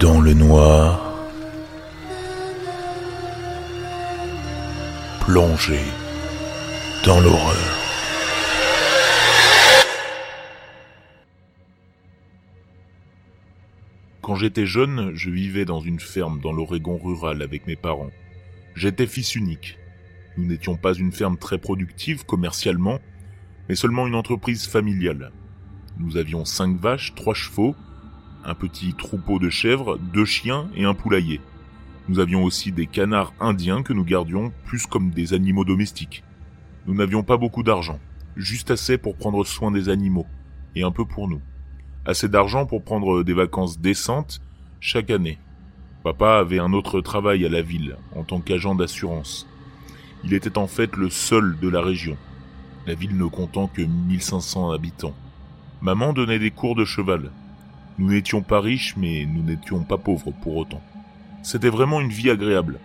dans le noir, plongé dans l'horreur. Quand j'étais jeune, je vivais dans une ferme dans l'Oregon rural avec mes parents. J'étais fils unique. Nous n'étions pas une ferme très productive commercialement, mais seulement une entreprise familiale. Nous avions cinq vaches, trois chevaux, un petit troupeau de chèvres, deux chiens et un poulailler. Nous avions aussi des canards indiens que nous gardions plus comme des animaux domestiques. Nous n'avions pas beaucoup d'argent, juste assez pour prendre soin des animaux, et un peu pour nous. Assez d'argent pour prendre des vacances décentes chaque année. Papa avait un autre travail à la ville, en tant qu'agent d'assurance. Il était en fait le seul de la région, la ville ne comptant que 1500 habitants. Maman donnait des cours de cheval, nous n'étions pas riches, mais nous n'étions pas pauvres pour autant. C'était vraiment une vie agréable.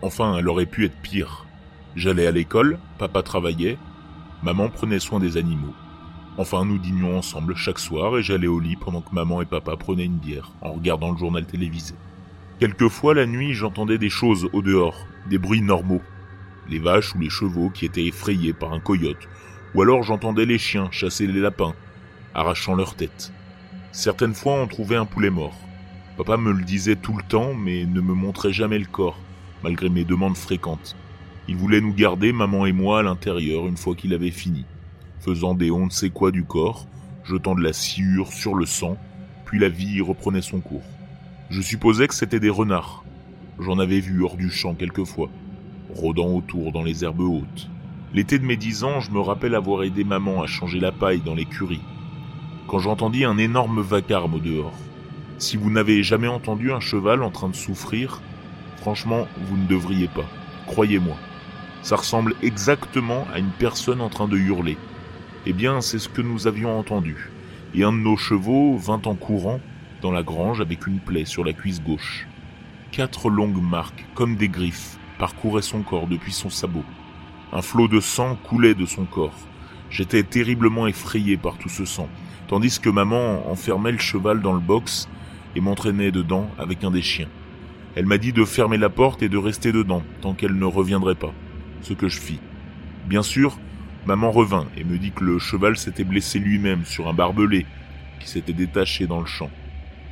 Enfin, elle aurait pu être pire. J'allais à l'école, papa travaillait, maman prenait soin des animaux. Enfin, nous dînions ensemble chaque soir et j'allais au lit pendant que maman et papa prenaient une bière en regardant le journal télévisé. Quelquefois, la nuit, j'entendais des choses au dehors, des bruits normaux. Les vaches ou les chevaux qui étaient effrayés par un coyote, ou alors j'entendais les chiens chasser les lapins, arrachant leur tête. Certaines fois, on trouvait un poulet mort. Papa me le disait tout le temps, mais ne me montrait jamais le corps, malgré mes demandes fréquentes. Il voulait nous garder, maman et moi, à l'intérieur une fois qu'il avait fini, faisant des on ne sait quoi du corps, jetant de la sciure sur le sang, puis la vie reprenait son cours. Je supposais que c'était des renards. J'en avais vu hors du champ quelquefois, rôdant autour dans les herbes hautes. L'été de mes dix ans, je me rappelle avoir aidé maman à changer la paille dans l'écurie, quand j'entendis un énorme vacarme au dehors. Si vous n'avez jamais entendu un cheval en train de souffrir, franchement, vous ne devriez pas. Croyez-moi. Ça ressemble exactement à une personne en train de hurler. Eh bien, c'est ce que nous avions entendu. Et un de nos chevaux vint en courant dans la grange avec une plaie sur la cuisse gauche. Quatre longues marques, comme des griffes, parcouraient son corps depuis son sabot. Un flot de sang coulait de son corps. J'étais terriblement effrayé par tout ce sang, tandis que maman enfermait le cheval dans le box et m'entraînait dedans avec un des chiens. Elle m'a dit de fermer la porte et de rester dedans tant qu'elle ne reviendrait pas, ce que je fis. Bien sûr, maman revint et me dit que le cheval s'était blessé lui-même sur un barbelé qui s'était détaché dans le champ.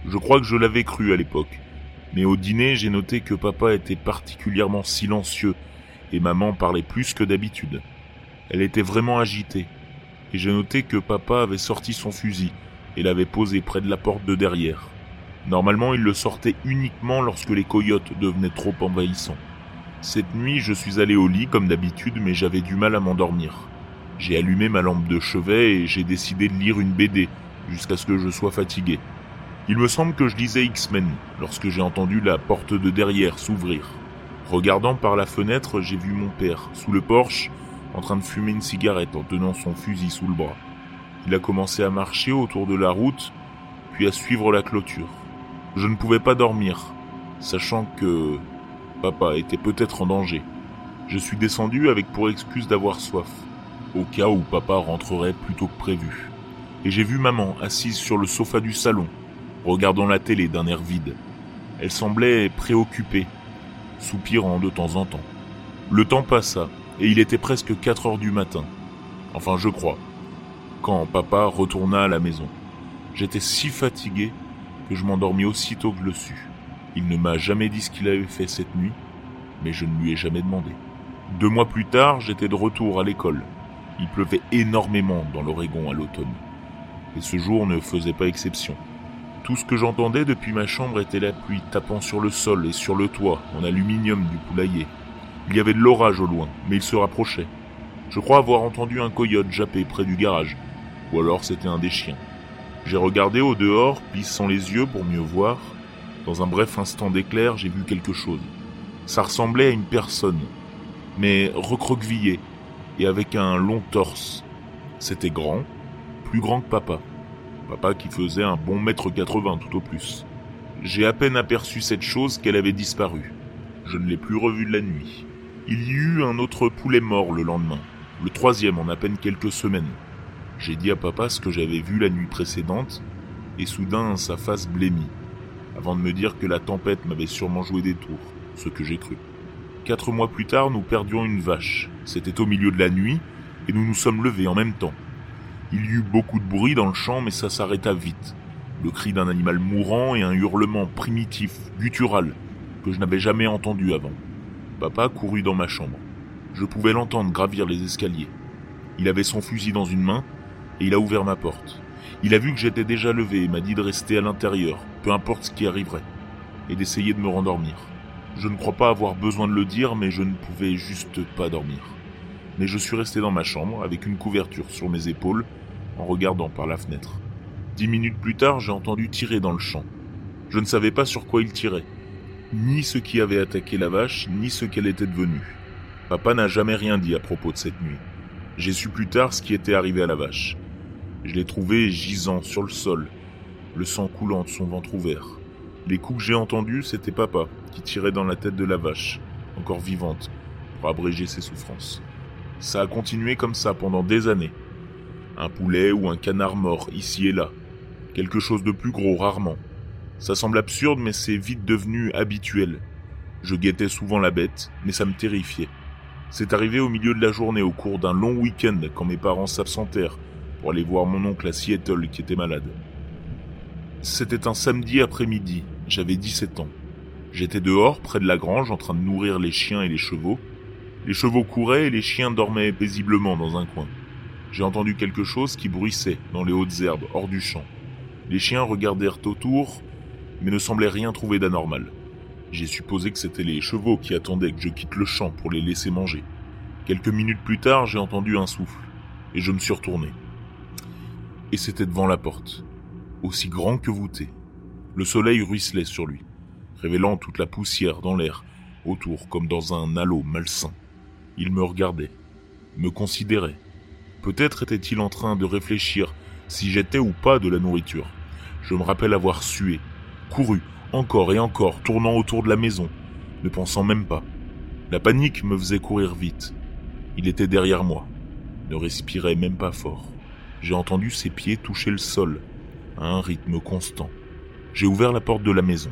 Je crois que je l'avais cru à l'époque, mais au dîner j'ai noté que papa était particulièrement silencieux et maman parlait plus que d'habitude. Elle était vraiment agitée, et j'ai noté que papa avait sorti son fusil et l'avait posé près de la porte de derrière. Normalement, il le sortait uniquement lorsque les coyotes devenaient trop envahissants. Cette nuit, je suis allé au lit comme d'habitude, mais j'avais du mal à m'endormir. J'ai allumé ma lampe de chevet et j'ai décidé de lire une BD jusqu'à ce que je sois fatigué. Il me semble que je lisais X-Men lorsque j'ai entendu la porte de derrière s'ouvrir. Regardant par la fenêtre, j'ai vu mon père, sous le porche, en train de fumer une cigarette en tenant son fusil sous le bras. Il a commencé à marcher autour de la route, puis à suivre la clôture. Je ne pouvais pas dormir, sachant que papa était peut-être en danger. Je suis descendu avec pour excuse d'avoir soif, au cas où papa rentrerait plus tôt que prévu. Et j'ai vu maman assise sur le sofa du salon, regardant la télé d'un air vide. Elle semblait préoccupée, soupirant de temps en temps. Le temps passa, et il était presque 4 heures du matin. Enfin, je crois. Quand papa retourna à la maison. J'étais si fatigué que je m'endormis aussitôt que je le sus. Il ne m'a jamais dit ce qu'il avait fait cette nuit, mais je ne lui ai jamais demandé. Deux mois plus tard, j'étais de retour à l'école. Il pleuvait énormément dans l'Oregon à l'automne. Et ce jour ne faisait pas exception. Tout ce que j'entendais depuis ma chambre était la pluie tapant sur le sol et sur le toit en aluminium du poulailler. Il y avait de l'orage au loin, mais il se rapprochait. Je crois avoir entendu un coyote japper près du garage, ou alors c'était un des chiens. J'ai regardé au dehors, plissant les yeux pour mieux voir. Dans un bref instant d'éclair, j'ai vu quelque chose. Ça ressemblait à une personne, mais recroquevillée et avec un long torse. C'était grand, plus grand que papa. Papa qui faisait un bon mètre quatre-vingts tout au plus. J'ai à peine aperçu cette chose qu'elle avait disparu. Je ne l'ai plus revue de la nuit. Il y eut un autre poulet mort le lendemain, le troisième en à peine quelques semaines. J'ai dit à papa ce que j'avais vu la nuit précédente, et soudain sa face blêmit. avant de me dire que la tempête m'avait sûrement joué des tours, ce que j'ai cru. Quatre mois plus tard, nous perdions une vache. C'était au milieu de la nuit, et nous nous sommes levés en même temps. Il y eut beaucoup de bruit dans le champ, mais ça s'arrêta vite. Le cri d'un animal mourant et un hurlement primitif, guttural, que je n'avais jamais entendu avant. Papa courut dans ma chambre. Je pouvais l'entendre gravir les escaliers. Il avait son fusil dans une main, et il a ouvert ma porte. Il a vu que j'étais déjà levé et m'a dit de rester à l'intérieur, peu importe ce qui arriverait, et d'essayer de me rendormir. Je ne crois pas avoir besoin de le dire, mais je ne pouvais juste pas dormir. Mais je suis resté dans ma chambre avec une couverture sur mes épaules en regardant par la fenêtre. Dix minutes plus tard, j'ai entendu tirer dans le champ. Je ne savais pas sur quoi il tirait, ni ce qui avait attaqué la vache, ni ce qu'elle était devenue. Papa n'a jamais rien dit à propos de cette nuit. J'ai su plus tard ce qui était arrivé à la vache. Je l'ai trouvée gisant sur le sol, le sang coulant de son ventre ouvert. Les coups que j'ai entendus, c'était papa qui tirait dans la tête de la vache, encore vivante, pour abréger ses souffrances. Ça a continué comme ça pendant des années. Un poulet ou un canard mort, ici et là. Quelque chose de plus gros, rarement. Ça semble absurde, mais c'est vite devenu habituel. Je guettais souvent la bête, mais ça me terrifiait. C'est arrivé au milieu de la journée, au cours d'un long week-end, quand mes parents s'absentèrent pour aller voir mon oncle à Seattle qui était malade. C'était un samedi après-midi, j'avais 17 ans. J'étais dehors, près de la grange, en train de nourrir les chiens et les chevaux. Les chevaux couraient et les chiens dormaient paisiblement dans un coin. J'ai entendu quelque chose qui bruissait dans les hautes herbes, hors du champ. Les chiens regardèrent autour, mais ne semblaient rien trouver d'anormal. J'ai supposé que c'étaient les chevaux qui attendaient que je quitte le champ pour les laisser manger. Quelques minutes plus tard, j'ai entendu un souffle, et je me suis retourné. Et c'était devant la porte, aussi grand que voûté. Le soleil ruisselait sur lui, révélant toute la poussière dans l'air, autour comme dans un halo malsain. Il me regardait, me considérait. Peut-être était-il en train de réfléchir si j'étais ou pas de la nourriture. Je me rappelle avoir sué, couru, encore et encore, tournant autour de la maison, ne pensant même pas. La panique me faisait courir vite. Il était derrière moi, ne respirait même pas fort. J'ai entendu ses pieds toucher le sol, à un rythme constant. J'ai ouvert la porte de la maison.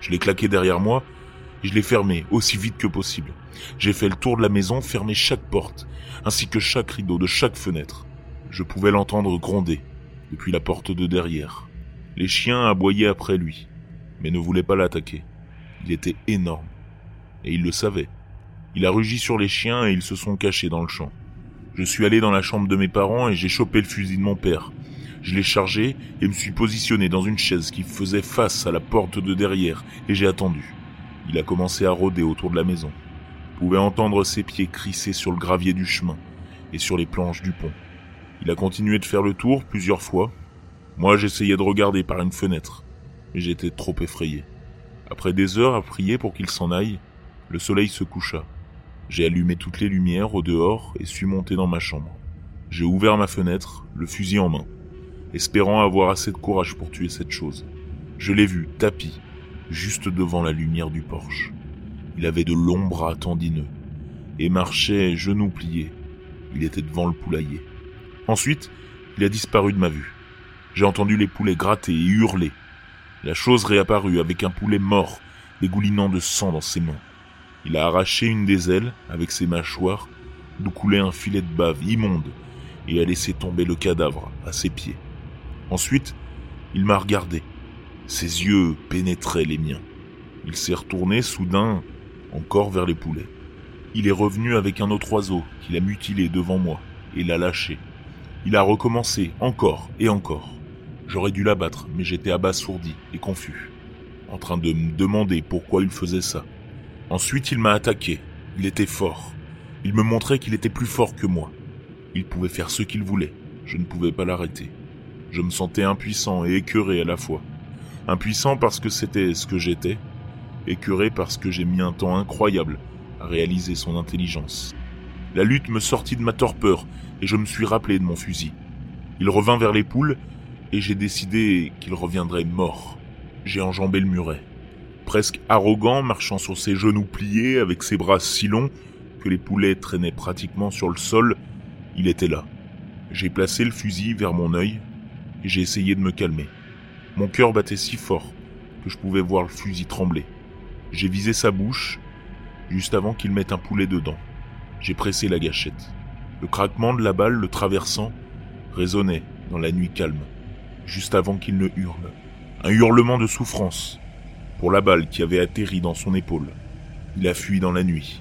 Je l'ai claqué derrière moi et je l'ai fermée aussi vite que possible. J'ai fait le tour de la maison, fermé chaque porte, ainsi que chaque rideau de chaque fenêtre. Je pouvais l'entendre gronder depuis la porte de derrière. Les chiens aboyaient après lui, mais ne voulaient pas l'attaquer. Il était énorme. Et il le savait. Il a rugi sur les chiens et ils se sont cachés dans le champ. Je suis allé dans la chambre de mes parents et j'ai chopé le fusil de mon père. Je l'ai chargé et me suis positionné dans une chaise qui faisait face à la porte de derrière et j'ai attendu. Il a commencé à rôder autour de la maison. Je pouvais entendre ses pieds crisser sur le gravier du chemin et sur les planches du pont. Il a continué de faire le tour plusieurs fois. Moi, j'essayais de regarder par une fenêtre, mais j'étais trop effrayé. Après des heures à prier pour qu'il s'en aille, le soleil se coucha. J'ai allumé toutes les lumières au dehors et suis monté dans ma chambre. J'ai ouvert ma fenêtre, le fusil en main espérant avoir assez de courage pour tuer cette chose. Je l'ai vu, tapis, juste devant la lumière du porche. Il avait de longs bras tendineux et marchait genoux pliés. Il était devant le poulailler. Ensuite, il a disparu de ma vue. J'ai entendu les poulets gratter et hurler. La chose réapparut avec un poulet mort, dégoulinant de sang dans ses mains. Il a arraché une des ailes avec ses mâchoires, d'où coulait un filet de bave immonde, et a laissé tomber le cadavre à ses pieds. Ensuite, il m'a regardé. Ses yeux pénétraient les miens. Il s'est retourné soudain encore vers les poulets. Il est revenu avec un autre oiseau qu'il a mutilé devant moi et l'a lâché. Il a recommencé encore et encore. J'aurais dû l'abattre, mais j'étais abasourdi et confus, en train de me demander pourquoi il faisait ça. Ensuite, il m'a attaqué. Il était fort. Il me montrait qu'il était plus fort que moi. Il pouvait faire ce qu'il voulait. Je ne pouvais pas l'arrêter. Je me sentais impuissant et écœuré à la fois. Impuissant parce que c'était ce que j'étais, écœuré parce que j'ai mis un temps incroyable à réaliser son intelligence. La lutte me sortit de ma torpeur et je me suis rappelé de mon fusil. Il revint vers les poules et j'ai décidé qu'il reviendrait mort. J'ai enjambé le muret. Presque arrogant, marchant sur ses genoux pliés avec ses bras si longs que les poulets traînaient pratiquement sur le sol, il était là. J'ai placé le fusil vers mon œil et j'ai essayé de me calmer. Mon cœur battait si fort que je pouvais voir le fusil trembler. J'ai visé sa bouche, juste avant qu'il mette un poulet dedans. J'ai pressé la gâchette. Le craquement de la balle le traversant résonnait dans la nuit calme, juste avant qu'il ne hurle. Un hurlement de souffrance pour la balle qui avait atterri dans son épaule. Il a fui dans la nuit,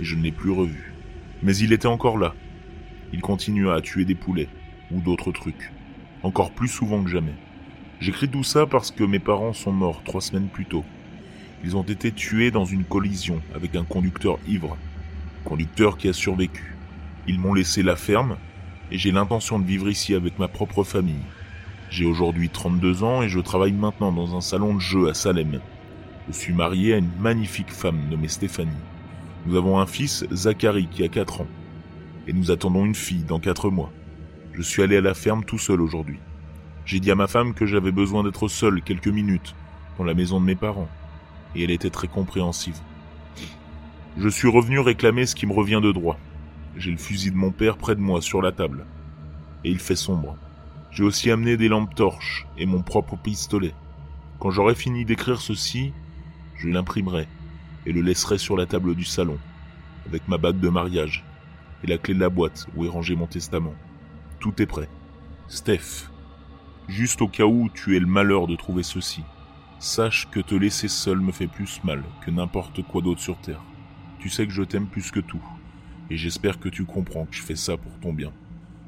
et je ne l'ai plus revu. Mais il était encore là. Il continua à tuer des poulets, ou d'autres trucs, encore plus souvent que jamais. J'écris tout ça parce que mes parents sont morts trois semaines plus tôt. Ils ont été tués dans une collision avec un conducteur ivre, conducteur qui a survécu. Ils m'ont laissé la ferme, et j'ai l'intention de vivre ici avec ma propre famille. J'ai aujourd'hui 32 ans et je travaille maintenant dans un salon de jeu à Salem. Je suis marié à une magnifique femme nommée Stéphanie. Nous avons un fils, Zachary, qui a 4 ans. Et nous attendons une fille dans 4 mois. Je suis allé à la ferme tout seul aujourd'hui. J'ai dit à ma femme que j'avais besoin d'être seul quelques minutes dans la maison de mes parents. Et elle était très compréhensive. Je suis revenu réclamer ce qui me revient de droit. J'ai le fusil de mon père près de moi sur la table. Et il fait sombre. J'ai aussi amené des lampes torches et mon propre pistolet. Quand j'aurai fini d'écrire ceci, je l'imprimerai et le laisserai sur la table du salon, avec ma bague de mariage et la clé de la boîte où est rangé mon testament. Tout est prêt. Steph, juste au cas où tu aies le malheur de trouver ceci, sache que te laisser seul me fait plus mal que n'importe quoi d'autre sur Terre. Tu sais que je t'aime plus que tout, et j'espère que tu comprends que je fais ça pour ton bien.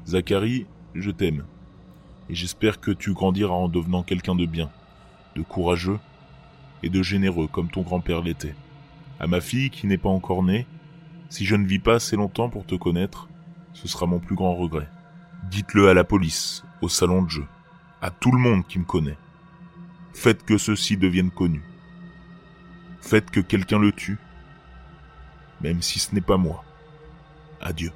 Zachary, je t'aime, et j'espère que tu grandiras en devenant quelqu'un de bien, de courageux et de généreux comme ton grand-père l'était. À ma fille qui n'est pas encore née, si je ne vis pas assez longtemps pour te connaître, ce sera mon plus grand regret. Dites-le à la police, au salon de jeu, à tout le monde qui me connaît. Faites que ceci devienne connu. Faites que quelqu'un le tue, même si ce n'est pas moi. Adieu.